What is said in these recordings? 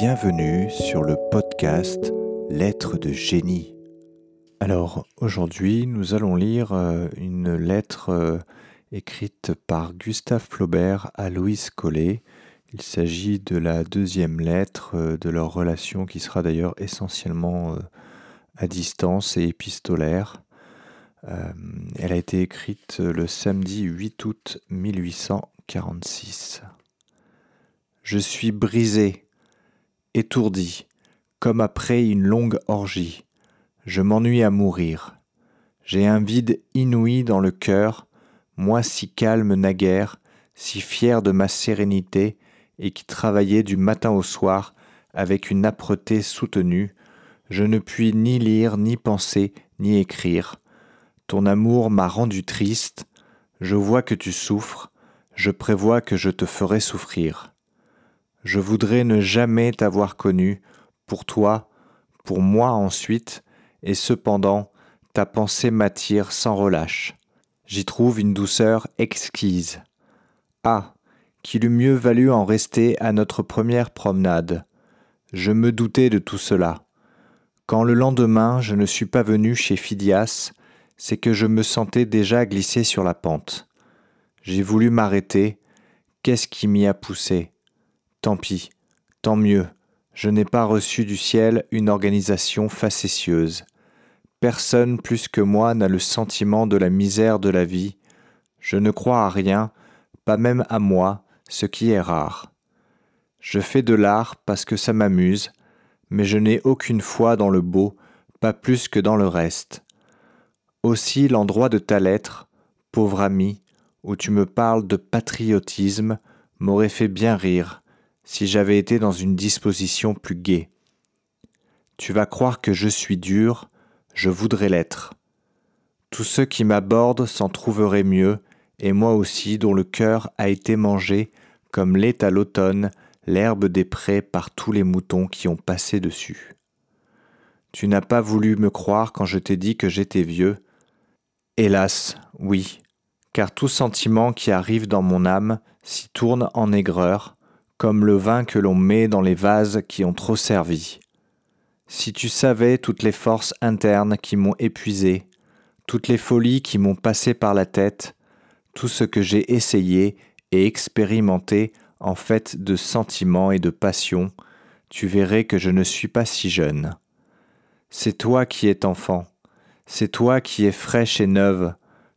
bienvenue sur le podcast Lettres de génie. Alors aujourd'hui nous allons lire euh, une lettre euh, écrite par Gustave Flaubert à Louise Collet. Il s'agit de la deuxième lettre euh, de leur relation qui sera d'ailleurs essentiellement à distance et épistolaire. Elle a été écrite le samedi 8 août 1846. Je suis brisé, étourdi, comme après une longue orgie. Je m'ennuie à mourir. J'ai un vide inouï dans le cœur, moi si calme naguère, si fier de ma sérénité, et qui travaillais du matin au soir avec une âpreté soutenue, je ne puis ni lire, ni penser, ni écrire. Ton amour m'a rendu triste, je vois que tu souffres, je prévois que je te ferai souffrir. Je voudrais ne jamais t'avoir connu, pour toi, pour moi ensuite, et cependant ta pensée m'attire sans relâche. J'y trouve une douceur exquise. Ah, qu'il eût mieux valu en rester à notre première promenade. Je me doutais de tout cela. Quand le lendemain je ne suis pas venu chez Phidias, c'est que je me sentais déjà glissé sur la pente. J'ai voulu m'arrêter. Qu'est-ce qui m'y a poussé? Tant pis, tant mieux, je n'ai pas reçu du ciel une organisation facétieuse. Personne plus que moi n'a le sentiment de la misère de la vie. Je ne crois à rien, pas même à moi, ce qui est rare. Je fais de l'art parce que ça m'amuse, mais je n'ai aucune foi dans le beau, pas plus que dans le reste. Aussi l'endroit de ta lettre, pauvre ami, où tu me parles de patriotisme, m'aurait fait bien rire, si j'avais été dans une disposition plus gaie. Tu vas croire que je suis dur, je voudrais l'être. Tous ceux qui m'abordent s'en trouveraient mieux, et moi aussi dont le cœur a été mangé, comme l'est à l'automne l'herbe des prés par tous les moutons qui ont passé dessus. Tu n'as pas voulu me croire quand je t'ai dit que j'étais vieux. Hélas, oui, car tout sentiment qui arrive dans mon âme s'y tourne en aigreur, comme le vin que l'on met dans les vases qui ont trop servi. Si tu savais toutes les forces internes qui m'ont épuisé, toutes les folies qui m'ont passé par la tête, tout ce que j'ai essayé et expérimenté en fait de sentiments et de passions, tu verrais que je ne suis pas si jeune. C'est toi qui es enfant, c'est toi qui es fraîche et neuve,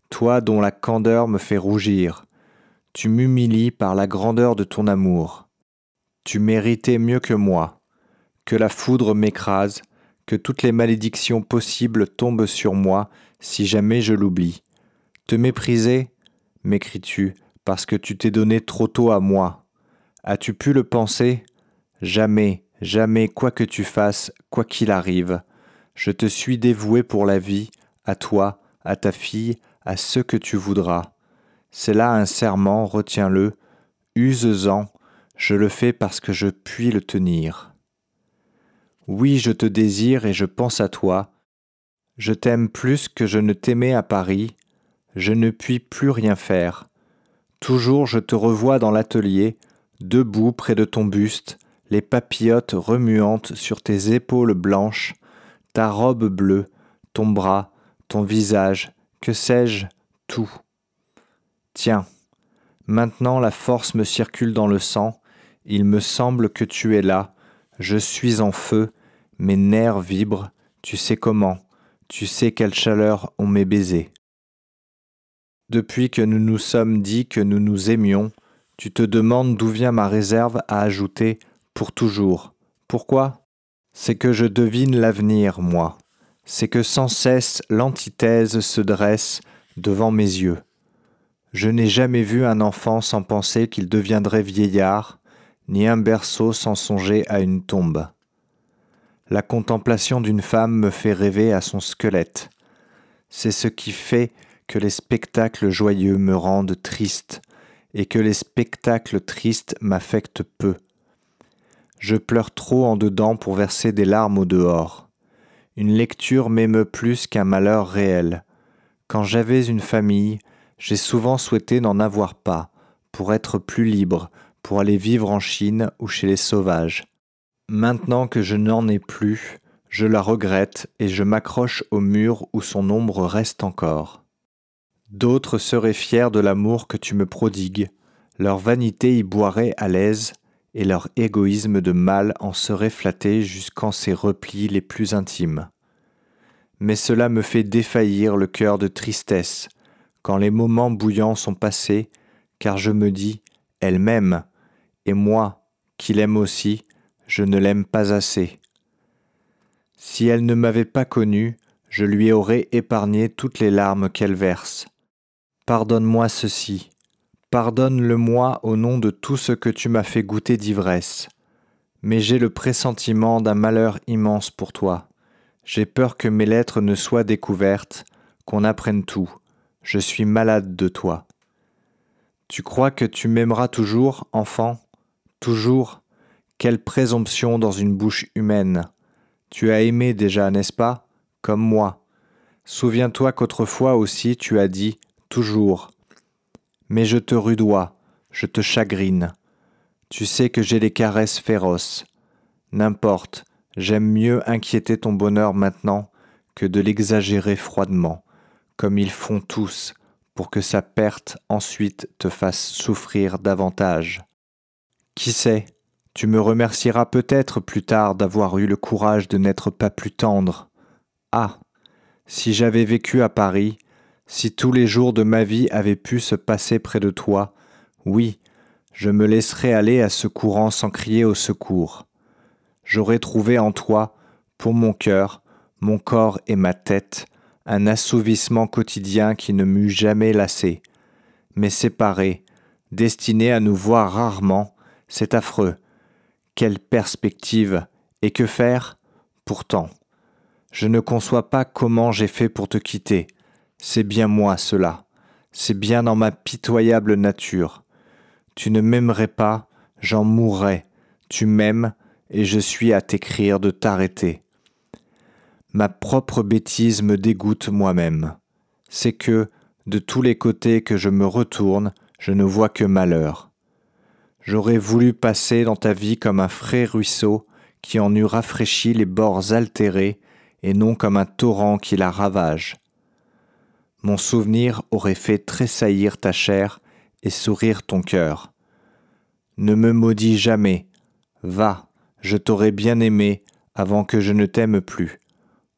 toi dont la candeur me fait rougir. Tu m'humilies par la grandeur de ton amour. Tu méritais mieux que moi, que la foudre m'écrase, que toutes les malédictions possibles tombent sur moi si jamais je l'oublie. Te mépriser m'écris-tu, parce que tu t'es donné trop tôt à moi. As-tu pu le penser? Jamais, jamais, quoi que tu fasses, quoi qu'il arrive, je te suis dévoué pour la vie, à toi, à ta fille, à ce que tu voudras. C'est là un serment, retiens-le, use-en, je le fais parce que je puis le tenir. Oui, je te désire et je pense à toi. Je t'aime plus que je ne t'aimais à Paris. Je ne puis plus rien faire. Toujours je te revois dans l'atelier, debout près de ton buste, les papillotes remuantes sur tes épaules blanches, ta robe bleue, ton bras, ton visage, que sais-je, tout. Tiens, maintenant la force me circule dans le sang, il me semble que tu es là, je suis en feu, mes nerfs vibrent, tu sais comment, tu sais quelle chaleur on m'est baisé. Depuis que nous nous sommes dit que nous nous aimions, tu te demandes d'où vient ma réserve à ajouter pour toujours. Pourquoi? C'est que je devine l'avenir, moi. C'est que sans cesse l'antithèse se dresse devant mes yeux. Je n'ai jamais vu un enfant sans penser qu'il deviendrait vieillard, ni un berceau sans songer à une tombe. La contemplation d'une femme me fait rêver à son squelette. C'est ce qui fait que les spectacles joyeux me rendent triste et que les spectacles tristes m'affectent peu. Je pleure trop en dedans pour verser des larmes au dehors. Une lecture m'émeut plus qu'un malheur réel. Quand j'avais une famille, j'ai souvent souhaité n'en avoir pas, pour être plus libre, pour aller vivre en Chine ou chez les sauvages. Maintenant que je n'en ai plus, je la regrette et je m'accroche au mur où son ombre reste encore. D'autres seraient fiers de l'amour que tu me prodigues, leur vanité y boirait à l'aise, et leur égoïsme de mal en serait flatté jusqu'en ses replis les plus intimes. Mais cela me fait défaillir le cœur de tristesse, quand les moments bouillants sont passés, car je me dis, elle m'aime, et moi, qui l'aime aussi, je ne l'aime pas assez. Si elle ne m'avait pas connu, je lui aurais épargné toutes les larmes qu'elle verse. Pardonne-moi ceci, Pardonne-le-moi au nom de tout ce que tu m'as fait goûter d'ivresse. Mais j'ai le pressentiment d'un malheur immense pour toi. J'ai peur que mes lettres ne soient découvertes, qu'on apprenne tout. Je suis malade de toi. Tu crois que tu m'aimeras toujours, enfant? Toujours Quelle présomption dans une bouche humaine Tu as aimé déjà, n'est-ce pas? Comme moi. Souviens-toi qu'autrefois aussi tu as dit toujours mais je te rudoie, je te chagrine. Tu sais que j'ai les caresses féroces. N'importe, j'aime mieux inquiéter ton bonheur maintenant que de l'exagérer froidement, comme ils font tous, pour que sa perte ensuite te fasse souffrir davantage. Qui sait, tu me remercieras peut-être plus tard d'avoir eu le courage de n'être pas plus tendre. Ah. Si j'avais vécu à Paris, si tous les jours de ma vie avaient pu se passer près de toi, oui, je me laisserais aller à ce courant sans crier au secours. J'aurais trouvé en toi, pour mon cœur, mon corps et ma tête, un assouvissement quotidien qui ne m'eût jamais lassé. Mais séparés, destinés à nous voir rarement, c'est affreux. Quelle perspective Et que faire? Pourtant, je ne conçois pas comment j'ai fait pour te quitter. C'est bien moi cela, c'est bien dans ma pitoyable nature. Tu ne m'aimerais pas, j'en mourrais, tu m'aimes, et je suis à t'écrire de t'arrêter. Ma propre bêtise me dégoûte moi-même. C'est que, de tous les côtés que je me retourne, je ne vois que malheur. J'aurais voulu passer dans ta vie comme un frais ruisseau qui en eût rafraîchi les bords altérés, et non comme un torrent qui la ravage mon souvenir aurait fait tressaillir ta chair et sourire ton cœur. Ne me maudis jamais, va, je t'aurais bien aimé avant que je ne t'aime plus.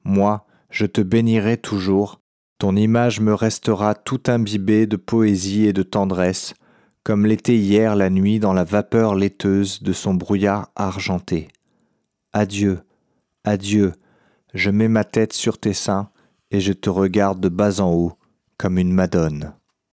Moi, je te bénirai toujours, ton image me restera tout imbibée de poésie et de tendresse, comme l'était hier la nuit dans la vapeur laiteuse de son brouillard argenté. Adieu, adieu, je mets ma tête sur tes seins, et je te regarde de bas en haut comme une madone.